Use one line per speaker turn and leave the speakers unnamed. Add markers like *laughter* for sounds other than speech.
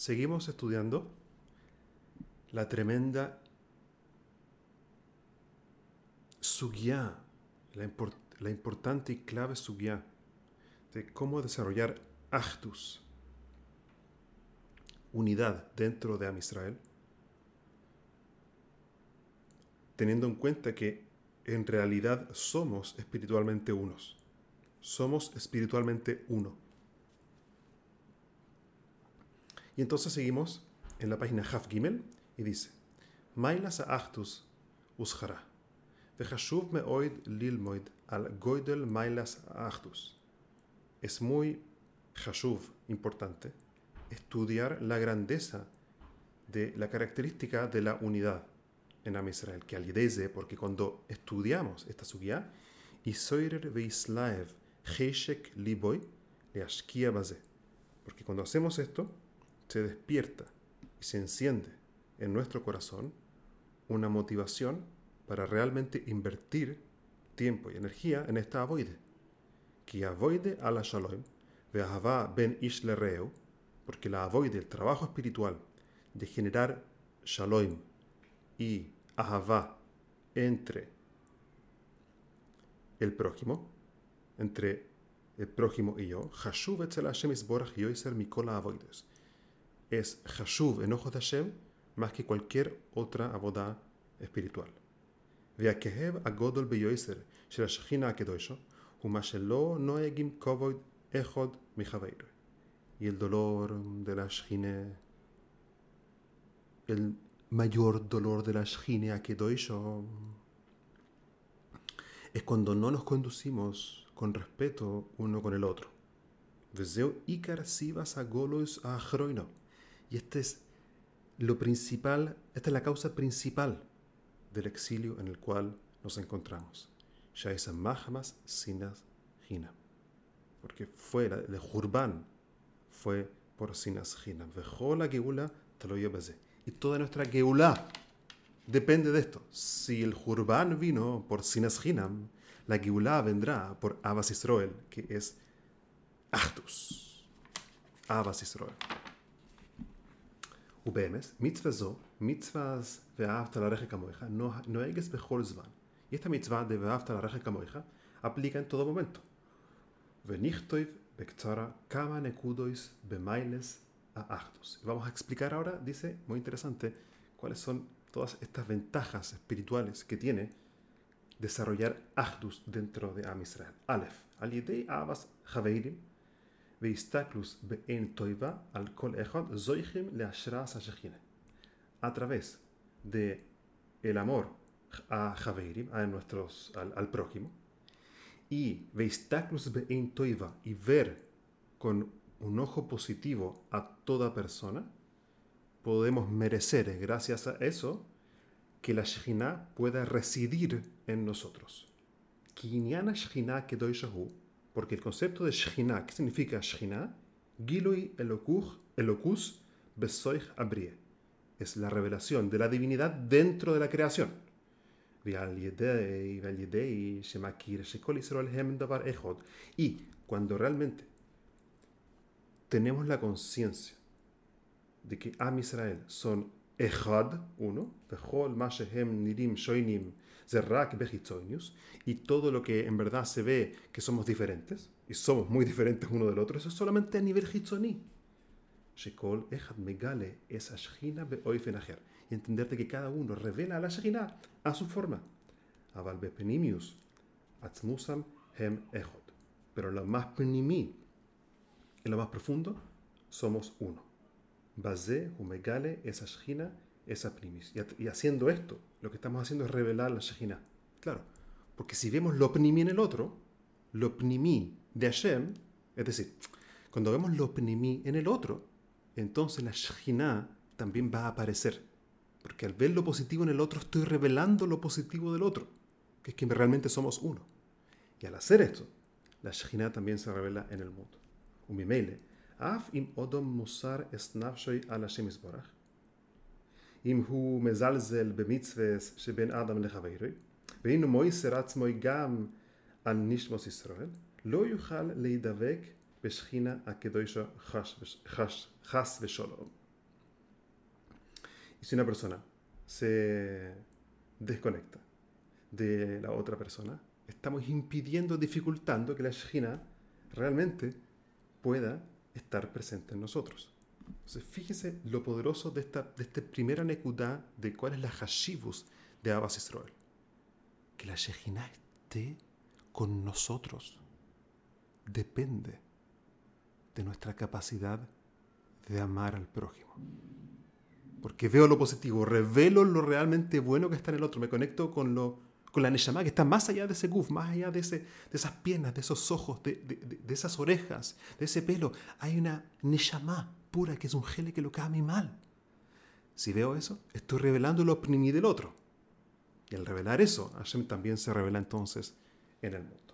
seguimos estudiando la tremenda sugya, la, la importante y clave sugya de cómo desarrollar actus, unidad dentro de Am Israel, teniendo en cuenta que en realidad somos espiritualmente unos. Somos espiritualmente uno. Y entonces seguimos en la página Haf Gimel y dice: Mailas achtus ushara. Vejashuv meoid lilmoid al goidel mailas achtus. Es muy hashuv, importante, estudiar la grandeza de la característica de la unidad en Am Israel, que alidece, porque cuando estudiamos esta subida, y soirer veislaev, heishek liboy, le ashkia Porque cuando hacemos esto, se despierta y se enciende en nuestro corazón una motivación para realmente invertir tiempo y energía en esta avoide. Que avoide a la shalom, ve'ahava ben ish reu, porque la avoide, el trabajo espiritual de generar shalom y ahavá entre el prójimo, entre el prójimo y yo, Hashuv etzel Hashem isborach yoiser mikola avoides es Hashuv en ojos de Hashem más que cualquier otra abodá espiritual. Y el dolor de la shchine, el mayor dolor de la es cuando no nos conducimos con respeto uno con el otro. Y este es lo principal, esta es la causa principal del exilio en el cual nos encontramos. Shaisa Mahamas Sinas Hina. Porque fue de Jurban, fue por Sinas Hina. Vejó la Geula, te lo Y toda nuestra Geula depende de esto. Si el Jurban vino por Sinas Hinam, la Geula vendrá por Abbas Israel, que es Actus. Abbas Israel. ובאמס, מצווה זו, מצווה ואהבת לרעך כמוך, נוהגת בכל זמן. Y esta mitzvah de ואהבת לרעך כמוך aplica en todo momento. ונכתוב בקצרה כמה נקודוis במייles a actos. Vamos a explicar ahora, dice, muy interesante, cuáles son todas estas ventajas espirituales que tiene desarrollar actus dentro de Am Israel. Aleph, al yidei avas javeirim, a través de el amor a Javeirim, a nuestros, al, prójimo, y y ver con un ojo positivo a toda persona, podemos merecer, gracias a eso, que la Shekhinah pueda residir en nosotros. Kinyana Shekhinah Kedoy Shahu, porque el concepto de Shekhinah, ¿qué significa Shekhinah? Gilui Elokus Besoich Abrie. Es la revelación de la divinidad dentro de la creación. Y cuando realmente tenemos la conciencia de que Am Israel son Echad, uno, Nirim Shoinim Zerrak Bechitzonius, y todo lo que en verdad se ve que somos diferentes, y somos muy *laughs* diferentes uno del otro, eso es solamente a nivel Hitzoni. Shekol Echad Megale es Ashchina Beoifen Acher, y entenderte que cada uno revela a la Shechina a su forma. Aval Bepenimius, Atzmusam Hem Echot. Pero en lo más penimi, en lo más profundo, somos uno. Baze Humegale es Ashchina esa primis. Y, haciendo esto, lo que estamos haciendo es revelar la Shekhinah. Claro, porque si vemos lo pnimi en el otro, lo pnimi de Hashem, es decir, cuando vemos lo pnimi en el otro, entonces la Shekhinah también va a aparecer. Porque al ver lo positivo en el otro, estoy revelando lo positivo del otro, que es que realmente somos uno. Y al hacer esto, la Shekhinah también se revela en el mundo. Umimele, af im odom musar esnafshoy al Hashem אם הוא מזלזל במצווה שבין אדם לחברו, והנה מויסר עצמו גם על נשמוס ישראל, לא יוכל להידבק בשכינה הקדושה חס ושלום. Y si una persona se desconecta de la otra persona, estamos impidiendo, dificultando que la Shekhinah realmente pueda estar presente en nosotros. Entonces, fíjense lo poderoso de esta, de esta primera nekudá de cuál es la hashivus de Abbas Israel. Que la Shekhinah esté con nosotros depende de nuestra capacidad de amar al prójimo. Porque veo lo positivo, revelo lo realmente bueno que está en el otro, me conecto con, lo, con la Neshama que está más allá de ese guf, más allá de, ese, de esas piernas, de esos ojos, de, de, de, esas orejas, de ese pelo. Hay una Neshama pura que es un gele que lo cae a mí mal. Si veo eso, estoy revelando lo oprimí del otro. Y al revelar eso, Hashem también se revela entonces en el mundo.